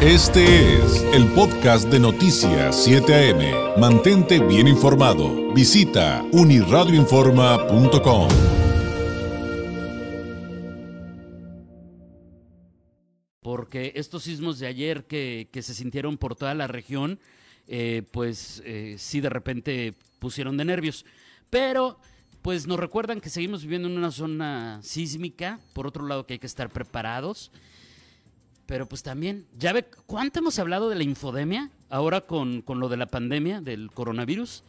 Este es el podcast de Noticias 7 AM. Mantente bien informado. Visita uniradioinforma.com. Porque estos sismos de ayer que, que se sintieron por toda la región, eh, pues eh, sí de repente pusieron de nervios. Pero pues nos recuerdan que seguimos viviendo en una zona sísmica, por otro lado que hay que estar preparados. Pero pues también, ya ve, ¿cuánto hemos hablado de la infodemia ahora con, con lo de la pandemia del coronavirus?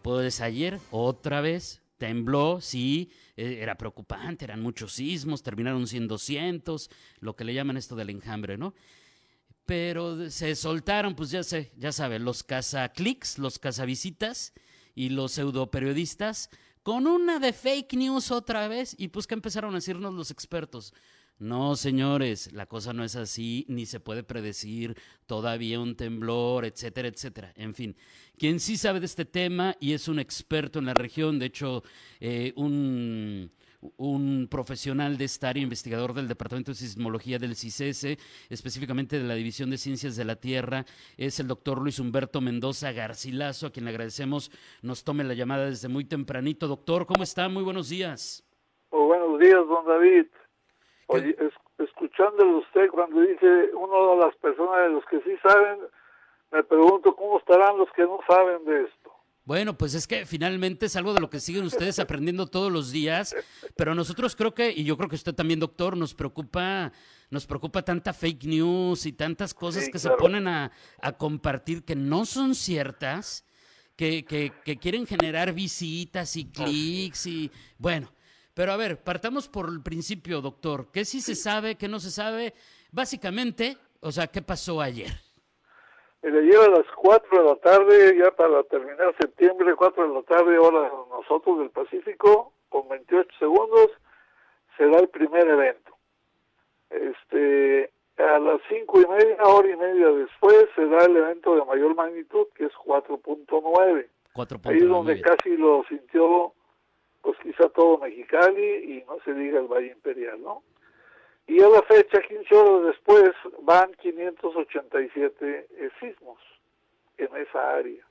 Pues ayer otra vez tembló, sí, eh, era preocupante, eran muchos sismos, terminaron siendo cientos, lo que le llaman esto del enjambre, ¿no? Pero se soltaron, pues ya sé, ya sabe, los cazaclics, los cazavisitas y los pseudoperiodistas con una de fake news otra vez y pues que empezaron a decirnos los expertos. No, señores, la cosa no es así, ni se puede predecir todavía un temblor, etcétera, etcétera. En fin, quien sí sabe de este tema y es un experto en la región, de hecho, eh, un, profesional de esta área, investigador del Departamento de Sismología del CICESE, específicamente de la División de Ciencias de la Tierra, es el doctor Luis Humberto Mendoza Garcilaso, a quien le agradecemos nos tome la llamada desde muy tempranito. Doctor, ¿cómo está? Muy buenos días. Muy buenos días, don David. Oye, es, escuchándolo usted cuando dice uno de las personas de los que sí saben, me pregunto cómo estarán los que no saben de esto. Bueno, pues es que finalmente es algo de lo que siguen ustedes aprendiendo todos los días, pero nosotros creo que, y yo creo que usted también, doctor, nos preocupa, nos preocupa tanta fake news y tantas cosas Sí, que claro. se ponen a, a compartir que no son ciertas, que, que, que quieren generar visitas y clics y bueno. Pero a ver, partamos por el principio, doctor. ¿Qué sí se sabe, qué no se sabe? Básicamente, o sea, ¿qué pasó ayer? Le lleva a las 4 de la tarde, ya para terminar septiembre, 4 de la tarde, hora nosotros del Pacífico, con 28 segundos, será el primer evento. Este, a las cinco y media, hora y media después, será el evento de mayor magnitud, que es 4.9. Cuatro Ahí es donde casi lo sintió, pues quizá todo Mexicali y no se diga el Valle Imperial, ¿no? Y a la fecha, 15 horas después, van 587 eh, sismos en esa área.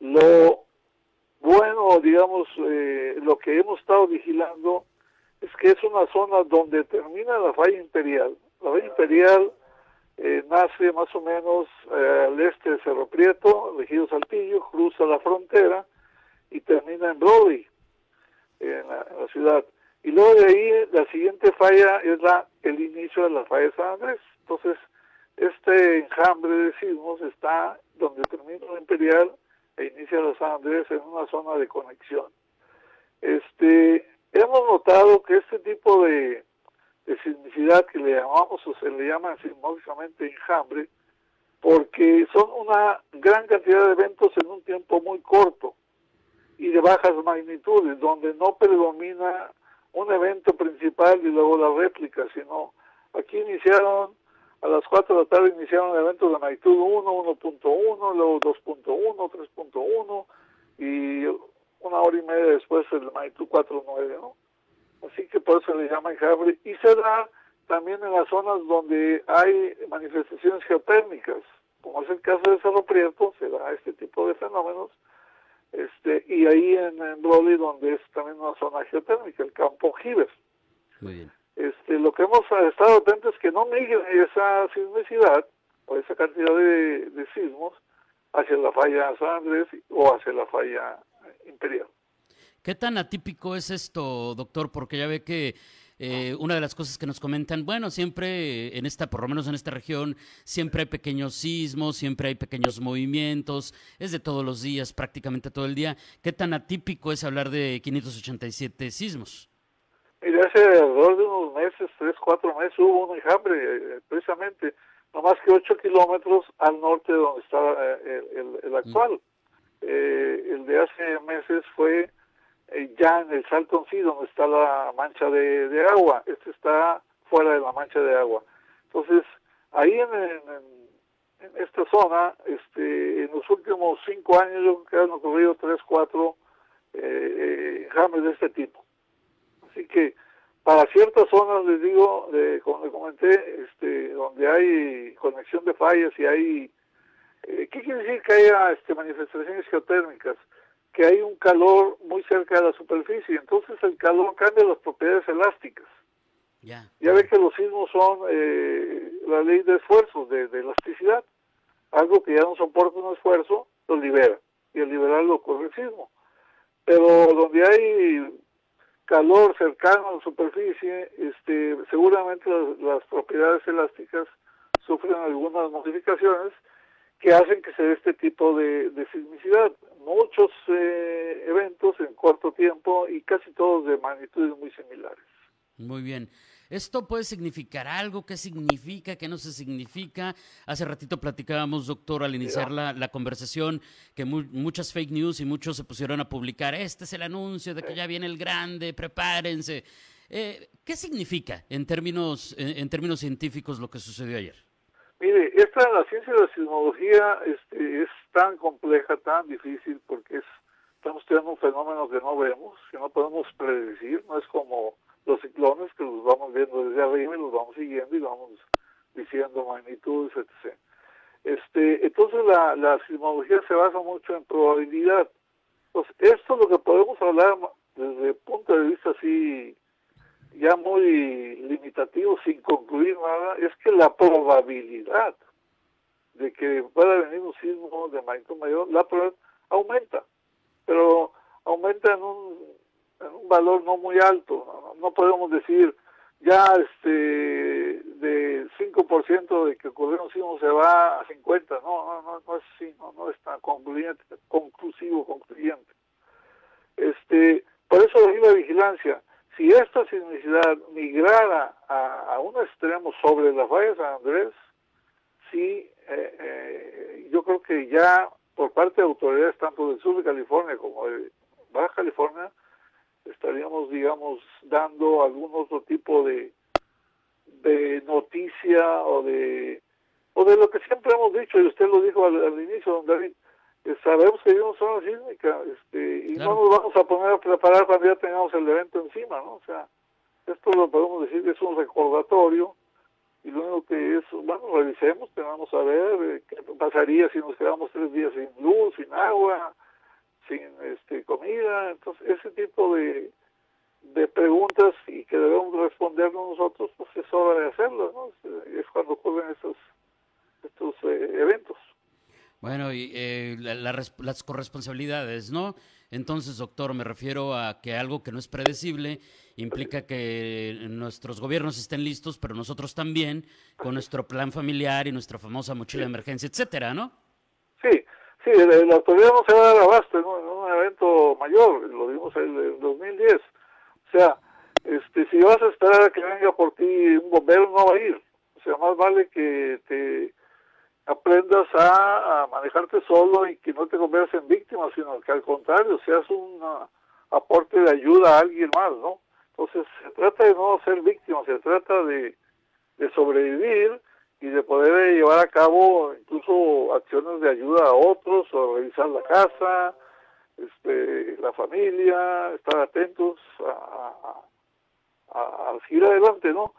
Lo bueno, digamos, eh, lo que hemos estado vigilando es que es una zona donde termina la falla imperial. La falla imperial eh, nace más o menos eh, al este de Cerro Prieto, ejido Saltillo, cruza la frontera y termina en Broadway, en la, ciudad. Y luego de ahí la siguiente falla es la el inicio de la falla de San Andrés. Entonces, este enjambre de sismos está donde termina la Imperial e inicia la San Andrés en una zona de conexión. Este, hemos notado que este tipo de, de sismicidad que le llamamos o se le llama sismológicamente enjambre, porque son una gran cantidad de eventos en un tiempo muy corto y de bajas magnitudes, donde no predomina un evento principal y luego la réplica, sino aquí iniciaron a las 4 de la tarde iniciaron eventos de magnitud 1, 1.1, luego 2.1, 3.1 y una hora y media después el magnitud 4.9, ¿no? Así que por eso le llama enjambre y se da también en las zonas donde hay manifestaciones geotérmicas, como es el caso de Cerro Prieto, se da este tipo de fenómenos, este y ahí en, en Broly, donde es también una zona geotérmica, el campo Giver. Muy bien. Este, lo que hemos estado atentos es que no migre esa sismicidad o esa cantidad de, de sismos hacia la falla San Andrés o hacia la falla imperial. ¿Qué tan atípico es esto, doctor? Porque ya ve que eh, una de las cosas que nos comentan, bueno, siempre en esta, por lo menos en esta región, siempre hay pequeños sismos, siempre hay pequeños movimientos, es de todos los días, prácticamente todo el día. ¿Qué tan atípico es hablar de 587 sismos? Mire, hace alrededor de unos meses, tres, cuatro meses, hubo un enjambre, eh, precisamente, no más que ocho kilómetros al norte de donde está eh, el, el, el actual. Eh, el de hace meses fue eh, ya en el Salton Sea, donde está la mancha de, agua. Este está fuera de la mancha de agua. Entonces, ahí en, esta zona, este, en los últimos cinco años, yo creo que han ocurrido tres, cuatro eh, enjambres de este tipo. Así que para ciertas zonas, les digo, de, como le comenté, este, donde hay conexión de fallas y hay... Eh, ¿Qué quiere decir que haya este, manifestaciones geotérmicas? Que hay un calor muy cerca de la superficie, entonces el calor cambia las propiedades elásticas. Ya, ya ve que los sismos son eh, la ley de esfuerzos, de, de, elasticidad. Algo que ya no soporta un esfuerzo, lo libera. Y al liberarlo ocurre el sismo. Pero donde hay calor cercano a la superficie, este, seguramente las, propiedades elásticas sufren algunas modificaciones que hacen que se dé este tipo de, sismicidad. Muchos eh, eventos en corto tiempo y casi todos de magnitudes muy similares. Muy bien. ¿Esto puede significar algo? ¿Qué significa? ¿Qué no se significa? Hace ratito platicábamos, doctor, al iniciar la, conversación, que muchas fake news y muchos se pusieron a publicar, este es el anuncio de que ya viene el grande, prepárense. Eh, ¿Qué significa en términos, en, términos científicos lo que sucedió ayer? Mire, esta la ciencia de la sismología este, es tan compleja, tan difícil, porque es, estamos estudiando un fenómeno que no vemos, que no podemos predecir, no es como los ciclones que los vamos viendo desde arriba y los vamos siguiendo y vamos diciendo magnitudes, etc. Este, entonces la, la sismología se basa mucho en probabilidad. Entonces, esto es lo que podemos hablar desde el punto de vista así ya muy limitativo, sin concluir nada, es que la probabilidad de que pueda venir un sismo de magnitud mayor, la probabilidad aumenta, pero aumenta en un un valor no muy alto. No, podemos decir ya este de 5% de que ocurrió un sismo se va a 50. No, no, no, es así, no, no es tan concluyente, conclusivo, concluyente. Este, por eso la vigilancia. Si esta sismicidad migrara a, un extremo sobre las fallas de Andrés, sí, eh, eh, yo creo que ya por parte de autoridades tanto del sur de California como de Baja California, estaríamos, digamos, dando algún otro tipo de, de noticia o de o de lo que siempre hemos dicho, y usted lo dijo al, inicio, don David, sabemos que hay una sísmica este, y no nos vamos a poner a preparar cuando ya tengamos el evento encima, ¿no? O sea, esto lo podemos decir que es un recordatorio y lo único que es, bueno, revisemos, tenemos a ver eh, qué pasaría si nos quedamos tres días sin luz, sin agua, sin este, comida. Entonces, ese tipo de, de preguntas y que debemos respondernos nosotros, pues es hora de hacerlo, ¿no? Es cuando ocurren estos, estos eh, eventos. Bueno, y eh, las corresponsabilidades, ¿no? Entonces, doctor, me refiero a que algo que no es predecible implica que nuestros gobiernos estén listos, pero nosotros también, con nuestro plan familiar y nuestra famosa mochila de emergencia, etcétera, ¿no? Sí, Sí, la, autoridad no se va a dar abasto en un, evento mayor, lo vimos en el 2010. O sea, este, si vas a esperar a que venga por ti un bombero, no va a ir. O sea, más vale que te aprendas a, manejarte solo y que no te conviertas en víctima, sino que al contrario, seas un aporte de ayuda a alguien más, ¿no? Entonces, se trata de no ser víctima, se trata de, de sobrevivir y de poder llevar a cabo incluso acciones de ayuda a otros o revisar la casa, este, la familia, estar atentos a, a, seguir adelante, ¿no?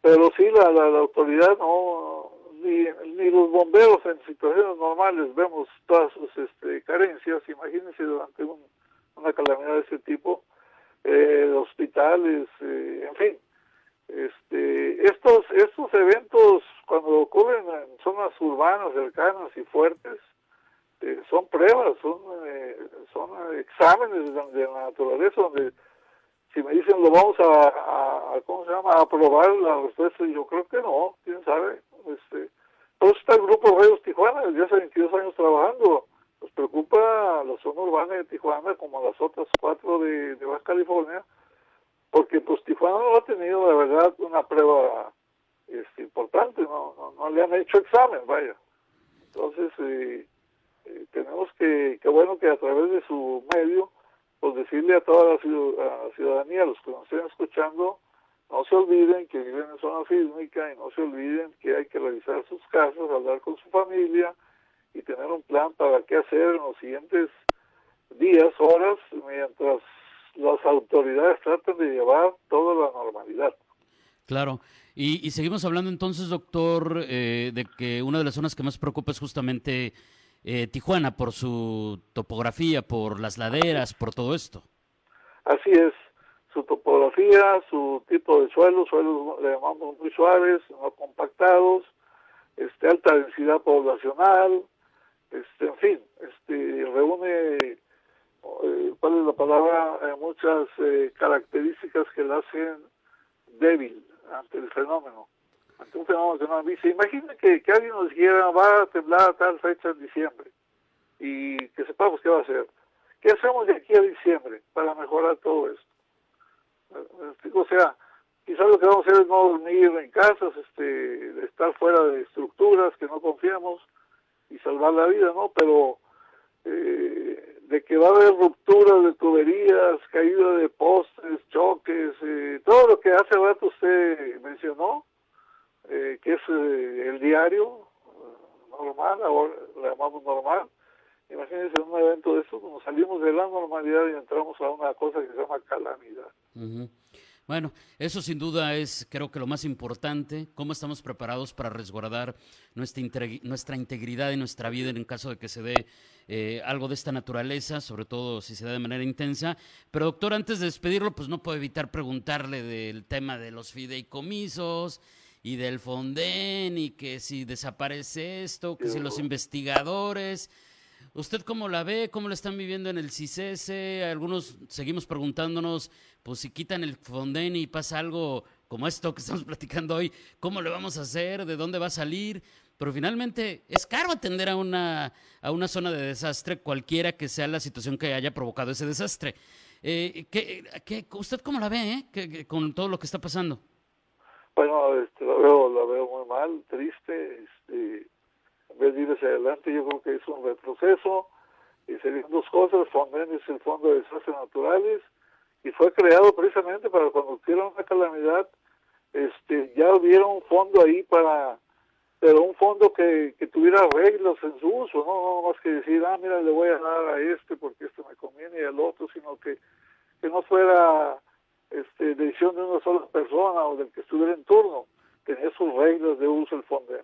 Pero sí, la, la, autoridad no, ni, ni, los bomberos en situaciones normales vemos todas sus este, carencias, imagínense durante una calamidad de ese tipo, eh, hospitales, eh, en fin, este, estos, estos eventos cuando ocurren en zonas urbanas cercanas y fuertes, eh, son pruebas, son, eh, son exámenes de, la naturaleza donde si me dicen lo vamos a, ¿cómo se llama? a probar la respuesta, yo creo que no, quién sabe. Este, todo está el grupo Reyes Tijuana, desde hace 22 años trabajando. Nos preocupa la zona urbana de Tijuana como las otras cuatro de, de Baja California, porque pues Tijuana no ha tenido de verdad una prueba este, importante, no, no, le han hecho examen, vaya. Entonces, eh, eh, tenemos que, que bueno que a través de su medio, pues decirle a toda la, ciudadanía, a los que nos estén escuchando, no se olviden que viven en zona sísmica y no se olviden que hay que revisar sus casas, hablar con su familia y tener un plan para qué hacer en los siguientes días, horas, mientras las autoridades tratan de llevar toda la normalidad. Claro. Y, seguimos hablando entonces, doctor, eh, de que una de las zonas que más preocupa es justamente eh, Tijuana por su topografía, por las laderas, por todo esto. Así es, su topografía, su tipo de suelo, suelos le llamamos muy suaves, no compactados, este, alta densidad poblacional, este, en fin, este, reúne, eh, ¿cuál es la palabra? Eh, muchas eh, características que la hacen débil ante el fenómeno, ante un fenómeno que no dice. Imagina que, que alguien nos dijera, va a temblar a tal fecha en diciembre y que sepamos qué va a hacer. ¿Qué hacemos de aquí a diciembre para mejorar todo esto? O sea, quizás lo que vamos a hacer es no dormir en casas, este, estar fuera de estructuras que no confiamos y salvar la vida, ¿no? Pero eh, de que va a haber rupturas de tuberías, caída de postes, choques, eh, todo lo que hace rato usted mencionó, eh, que es el diario normal, ahora lo llamamos normal, Imagínense en un evento de eso, como salimos de la normalidad y entramos a una cosa que se llama calamidad. Bueno, eso sin duda es creo que lo más importante, cómo estamos preparados para resguardar nuestra, nuestra integridad y nuestra vida en caso de que se dé eh, algo de esta naturaleza, sobre todo si se da de manera intensa. Pero doctor, antes de despedirlo, pues no puedo evitar preguntarle del tema de los fideicomisos y del Fonden y que si desaparece esto, que si los investigadores ¿Usted cómo la ve? ¿Cómo la están viviendo en el CICESE? Algunos seguimos preguntándonos, pues si quitan el Fonden y pasa algo como esto que estamos platicando hoy, ¿cómo le vamos a hacer? ¿De dónde va a salir? Pero finalmente es caro atender a una, a una zona de desastre, cualquiera que sea la situación que haya provocado ese desastre. Eh, ¿qué, qué, usted cómo la ve eh? con todo lo que está pasando? Bueno, este, la, veo, la veo muy mal, triste. Este, vez de ir hacia adelante, yo creo que es un retroceso. Y serían dos cosas, Fonden es el Fondo de Desastres Naturales y fue creado precisamente para cuando hubiera una calamidad, este, ya hubiera un fondo ahí para, pero un fondo que, que tuviera reglas en su uso, no, no más que decir, ah, mira, le voy a dar a este porque este me conviene y al otro, sino que, que no fuera este, decisión de una sola persona o del que estuviera en turno, tenía sus reglas de uso el Fonden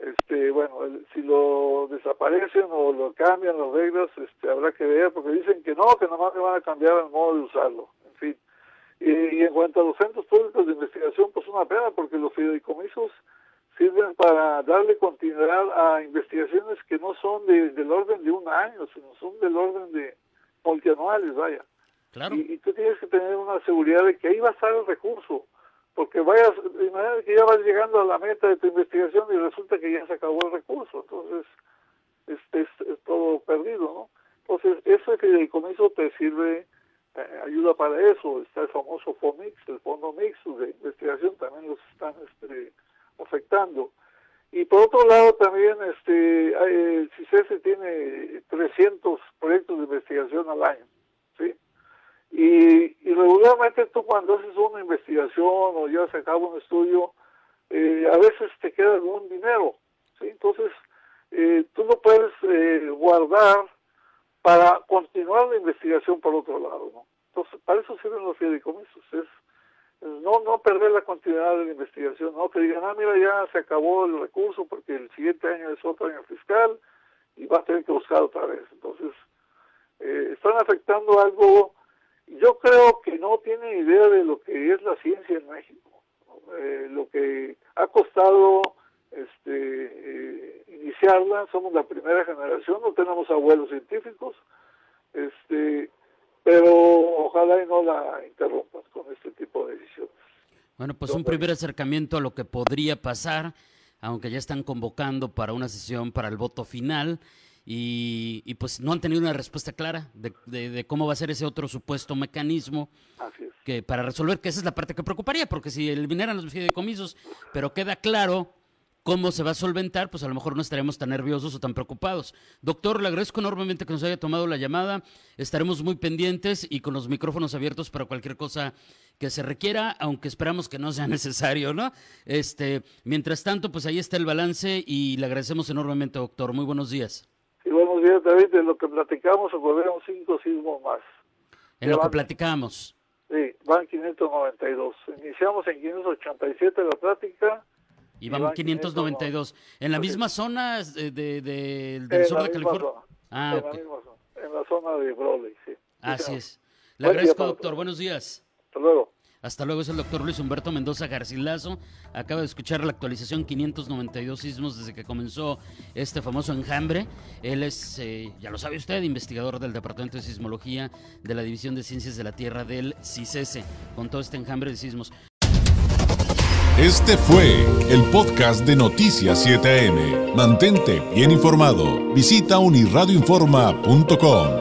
este bueno si lo desaparecen o lo cambian las reglas este habrá que ver porque dicen que no que nomás le van a cambiar el modo de usarlo en fin. Y, en cuanto a los centros públicos de investigación pues una pena porque los fideicomisos sirven para darle continuidad a investigaciones que no son del orden de un año sino son del orden de multianuales vaya. Claro. y, y tú tienes que tener una seguridad de que ahí va a estar el recurso porque vayas, imagínate que ya vas llegando a la meta de tu investigación y resulta que ya se acabó el recurso, entonces es, es, todo perdido, ¿no? Entonces, ese fideicomiso te sirve, eh, ayuda para eso, está el famoso FOMIX, el Fondo Mix de investigación, también los están este, afectando. Y por otro lado también este el CICESE tiene 300 proyectos de investigación al año. Y, y, regularmente tú cuando haces una investigación o ya se acaba un estudio, eh, a veces te queda algún dinero, ¿sí? Entonces, eh, tú lo puedes eh, guardar para continuar la investigación por otro lado, ¿no? Entonces, para eso sirven los fideicomisos, es, no, no perder la continuidad de la investigación, no que digan, ah, mira, ya se acabó el recurso porque el siguiente año es otro año fiscal y vas a tener que buscar otra vez. Entonces, están afectando algo yo creo que no tiene idea de lo que es la ciencia en México, eh, lo que ha costado este, eh, iniciarla, somos la primera generación, no tenemos abuelos científicos, este, pero ojalá y no la interrumpan con este tipo de decisiones. Bueno, pues un primer acercamiento a lo que podría pasar, aunque ya están convocando para una sesión para el voto final y, pues no han tenido una respuesta clara de, cómo va a ser ese otro supuesto mecanismo que para resolver, que esa es la parte que preocuparía, porque si eliminaran los fideicomisos, pero queda claro cómo se va a solventar, pues a lo mejor no estaremos tan nerviosos o tan preocupados. Doctor, le agradezco enormemente que nos haya tomado la llamada. Estaremos muy pendientes y con los micrófonos abiertos para cualquier cosa que se requiera, aunque esperamos que no sea necesario, ¿no? Este, mientras tanto, pues ahí está el balance y le agradecemos enormemente, doctor. Muy buenos días. Y David. De lo que platicamos ocurrieron cinco sismos más. En lo que platicamos. Sí, van 592. Iniciamos en 587 la plática. Y van 592. ¿En la misma zona de, del sur de California? Ah, en, la misma zona, en la zona de Broadway, sí. Así es. Le agradezco, doctor. Buenos días. Hasta luego. Hasta luego, es el doctor Luis Humberto Mendoza Garcilaso. Acaba de escuchar la actualización 592 sismos desde que comenzó este famoso enjambre. Él es, eh, ya lo sabe usted, investigador del Departamento de Sismología de la División de Ciencias de la Tierra del CICESE, con todo este enjambre de sismos. Este fue el podcast de Noticias 7am. Mantente bien informado. Visita unirradioinforma.com.